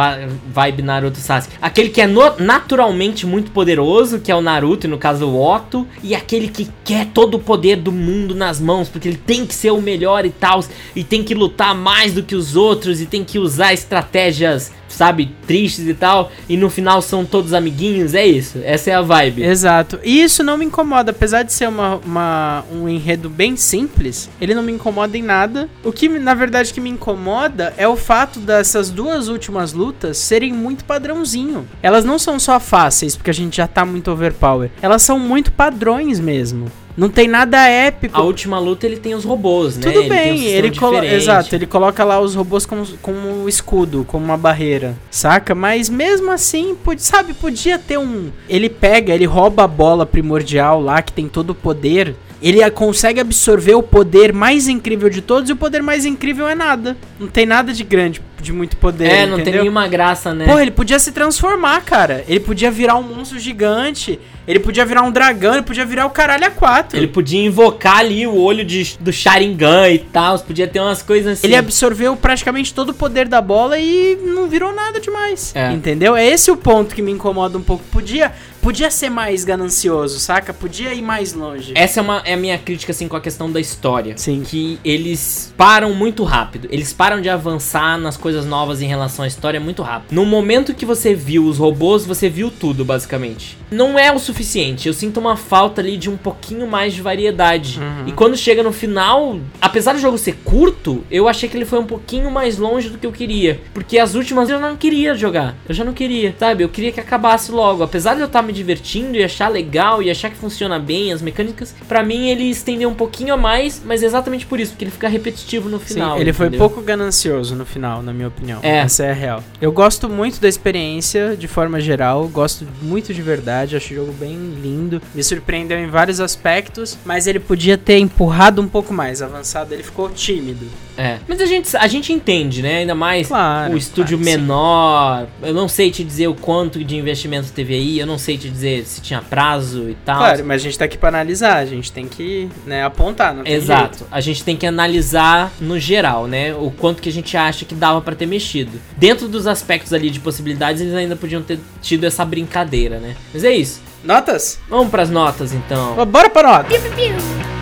vibe Naruto Sasuke. Aquele que é no- naturalmente muito poderoso, que é o Naruto, e no caso o Otto, e aquele que quer todo o poder do mundo nas mãos, porque ele tem que ser o melhor e tal, e tem que lutar mais do que os outros, e tem que usar estratégias, sabe, tristes e tal, e no final são todos amiguinhos. É isso, essa é a vibe. Exato. E isso não me incomoda, apesar de ser uma, uma- um enredo bem simples, ele não me incomoda em nada. O que na verdade que me incomoda é o fato dessas duas últimas lutas serem muito padrãozinho. Elas não são só fáceis, porque a gente já tá muito overpower. Elas são muito padrões mesmo. Não tem nada épico. A última luta ele tem os robôs, né? Tudo Ele um bem, sistema ele coloca. Exato, ele coloca lá os robôs como, como um escudo, como uma barreira, saca? Mas mesmo assim, sabe, podia ter um. Ele pega, ele rouba a bola primordial lá, que tem todo o poder. Ele consegue absorver o poder mais incrível de todos, e o poder mais incrível é nada. Não tem nada de grande, de muito poder. É, não tem entendeu? nenhuma graça, né? Porra, ele podia se transformar, cara. Ele podia virar um monstro gigante. Ele podia virar um dragão. Ele podia virar o caralho a quatro. Ele podia invocar ali o olho de, do Sharingan e tal, podia ter umas coisas assim. Ele absorveu praticamente todo o poder da bola e não virou nada demais. É. Entendeu? É esse o ponto que me incomoda um pouco. Podia, podia ser mais ganancioso, saca? Podia ir mais longe. Essa é, uma, é a minha crítica, assim, com a questão da história. Sim. Que eles param muito rápido. Eles param de avançar nas coisas novas em relação à história muito rápido. No momento que você viu os robôs, você viu tudo, basicamente. Não é o suficiente. Eu sinto uma falta ali de um pouquinho mais de variedade. Uhum. E quando chega no final, apesar do jogo ser curto, eu achei que ele foi um pouquinho mais longe do que eu queria. Porque as últimas eu não queria jogar. Eu já não queria, sabe? Eu queria que acabasse logo. Apesar de eu estar me divertindo e achar legal e achar que funciona bem as mecânicas, pra mim ele estendeu um pouquinho a mais, mas exatamente por isso, porque ele fica repetitivo no Sim, final. ele foi entendeu? pouco ganancioso no final, na minha opinião. É. Essa é a real. Eu gosto muito da experiência, de forma geral. Gosto muito de verdade. Acho o jogo bem lindo. Me surpreendeu em vários aspectos. Mas ele podia ter empurrado um pouco mais, avançado. Ele ficou tímido. É. Mas a gente, a gente entende, né? Ainda mais Claro, o estúdio claro que sim. menor. Eu não sei te dizer o quanto de investimento teve aí. Eu não sei te dizer se tinha prazo e tal. Claro, mas a gente tá aqui pra analisar. A gente tem que né, apontar, não tem Exato. A gente tem que analisar no geral, né? O quanto que a gente acha que dava pra ter mexido. Dentro dos aspectos ali de possibilidades, eles ainda podiam ter tido essa brincadeira, né? Mas é isso. jeito. Notas? Vamos pras notas então. Bora pra nota. E aí,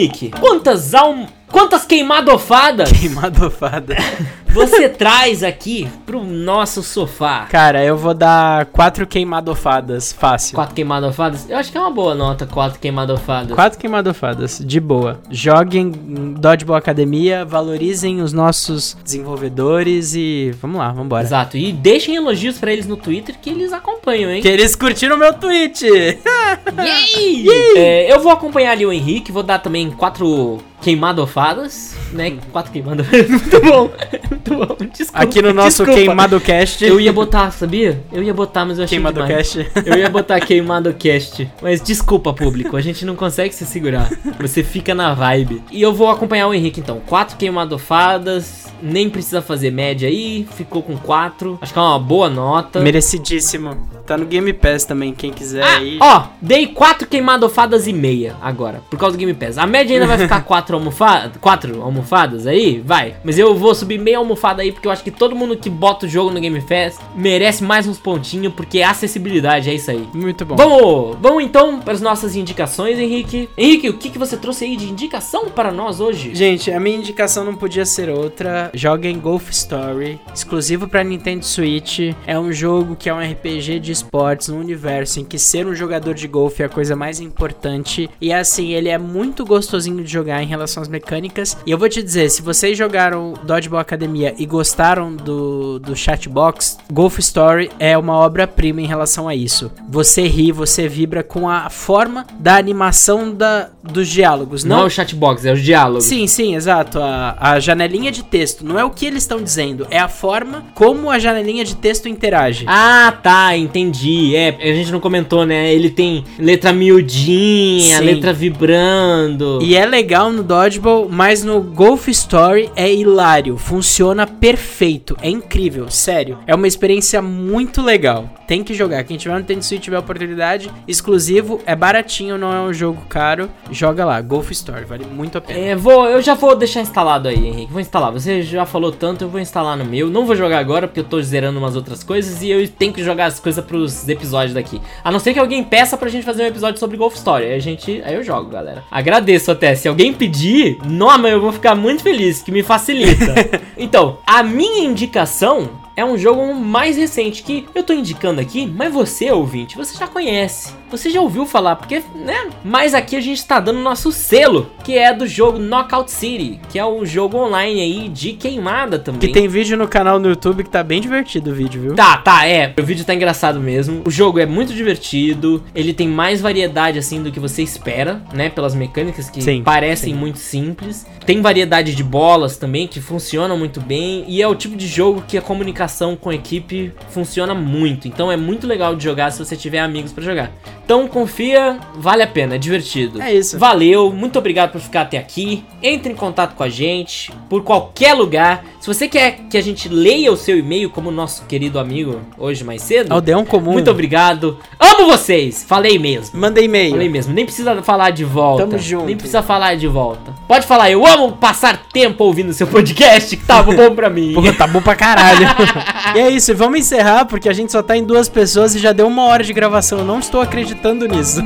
Henrique? Quantas alm... Quantas queimadofadas Queimadofada. você traz aqui pro nosso sofá? Cara, eu vou dar quatro queimadofadas, fácil. Quatro queimadofadas? Eu acho que é uma boa nota, quatro queimadofadas. Quatro queimadofadas, de boa. Joguem em Dodgeball Academia, valorizem os nossos desenvolvedores e vamos lá, vambora. Exato. E deixem elogios pra eles no Twitter que eles acompanham, hein? Que eles curtiram meu tweet! Yay! É, eu vou acompanhar ali o Henrique, vou dar também quatro queimadofadas, né? Quatro queimadofadas. Muito bom. Muito bom. Desculpa. Aqui no nosso desculpa. QueimadoCast. Eu ia botar, sabia? Eu ia botar, mas eu achei demais. QueimadoCast. Eu ia botar queimado cast. Mas desculpa, público. A gente não consegue se segurar. Você fica na vibe. E eu vou acompanhar o Henrique então. Quatro queimadofadas. Nem precisa fazer média aí. Ficou com quatro. Acho que é uma boa nota. Merecidíssimo. Tá no Game Pass também, quem quiser Ah, aí. ó, dei quatro queimadofadas e meia agora, por causa do Game Pass. A média ainda vai ficar quatro, almofa quatro almofadas aí, vai. Mas eu vou subir meia almofada aí, porque eu acho que todo mundo que bota o jogo no Game Pass merece mais uns pontinhos, porque é acessibilidade, é isso aí. Muito bom. Vamos, vamos então para as nossas indicações, Henrique. Henrique, o que, que você trouxe aí de indicação para nós hoje? Gente, a minha indicação não podia ser outra. Joguem Golf Story, exclusivo pra Nintendo Switch. É um jogo que é um RPG de esportes, um universo em que ser um jogador de golfe é a coisa mais importante. E assim, ele é muito gostosinho de jogar em relação às mecânicas. E eu vou te dizer, se vocês jogaram Dodgeball Academia e gostaram do, do chatbox, Golf Story é uma obra-prima em relação a isso. Você ri, você vibra com a forma da animação da, dos diálogos. Não, Não é o chatbox, é o diálogo. Sim, sim, exato. A, a janelinha de texto. Não é o que eles estão dizendo, é a forma como a janelinha de texto interage. Ah, tá, entendi. É, a gente não comentou, né? Ele tem letra miudinha, Sim. letra vibrando. E é legal no Dodgeball, mas no Golf Story é hilário. Funciona perfeito. É incrível, sério. É uma experiência muito legal. Tem que jogar. Quem tiver no Nintendo Switch tiver oportunidade, exclusivo, é baratinho, não é um jogo caro. Joga lá, Golf Story, vale muito a pena. É, vou, eu já vou deixar instalado aí, Henrique. Vou instalar. Você já falou tanto, eu vou instalar no meu. Não vou jogar agora porque eu tô zerando umas outras coisas e eu tenho que jogar as coisas pros episódios daqui. A não ser que alguém peça pra gente fazer um episódio sobre Golf Story. Aí a gente, aí eu jogo, galera. Agradeço até. Se alguém pedir, não, mas eu vou ficar muito feliz, que me facilita. então, a minha indicação é um jogo mais recente que eu tô indicando aqui, mas você, ouvinte, você já conhece. Você já ouviu falar, porque, né? Mas aqui a gente tá dando nosso selo, que é do jogo Knockout City, que é um jogo online aí de queimada também. Que tem vídeo no canal no YouTube que tá bem divertido o vídeo, viu? Tá, tá, é. O vídeo tá engraçado mesmo. O jogo é muito divertido. Ele tem mais variedade, assim, do que você espera, né? Pelas mecânicas que Sim, parecem sim. muito simples. Tem variedade de bolas também, que funcionam muito bem. E é o tipo de jogo que a comunicação com a equipe funciona muito. Então é muito legal de jogar se você tiver amigos pra jogar. Então confia, vale a pena, é divertido. É isso. Valeu, muito obrigado por ficar até aqui. Entre em contato com a gente por qualquer lugar. Se você quer que a gente leia o seu e-mail, como o nosso querido amigo hoje mais cedo, Aldeão comum. muito obrigado. Amo vocês! Falei mesmo. Manda e-mail. Falei mesmo, nem precisa falar de volta. Tamo junto. Nem precisa falar de volta. Pode falar, eu amo passar tempo ouvindo seu podcast, que tava bom pra mim. Porra, tá bom pra caralho. e é isso, e vamos encerrar porque a gente só tá em duas pessoas e já deu uma hora de gravação. Eu não estou acreditando nisso.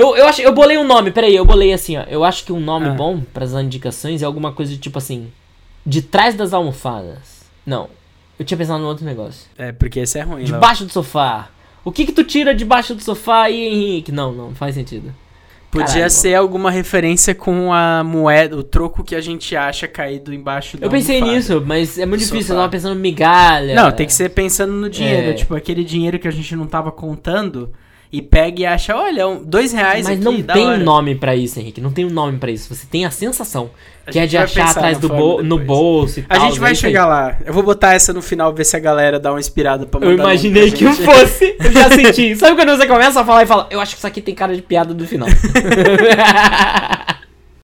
Eu, eu, acho, eu bolei um nome, peraí, eu bolei assim, ó. Eu acho que um nome Ah. bom pras indicações é alguma coisa tipo assim. De trás das almofadas. Não. Eu tinha pensado num outro negócio. É, porque esse é ruim. Debaixo do sofá. O que que tu tira debaixo do sofá aí, Henrique? Não, não faz sentido. Podia Caralho, ser alguma referência com a moeda, o troco que a gente acha caído embaixo da Eu pensei almofada. nisso, mas é muito Do difícil. sofá. Eu tava pensando migalha. Não, tem que ser pensando no dinheiro. É. Tipo, aquele dinheiro que a gente não tava contando e pega e acha, olha, um, dois reais Mas aqui, não tem hora. nome pra isso, Henrique. Não tem um nome pra isso. Você tem a sensação. A que é de achar atrás do bol no bolso e A tal. gente vai isso aí. chegar lá. Eu vou botar essa no final, ver se a galera dá uma inspirada pra Eu mandar imaginei nome que fosse. Eu já senti. Sabe quando você começa a falar e fala, eu acho que isso aqui tem cara de piada do final.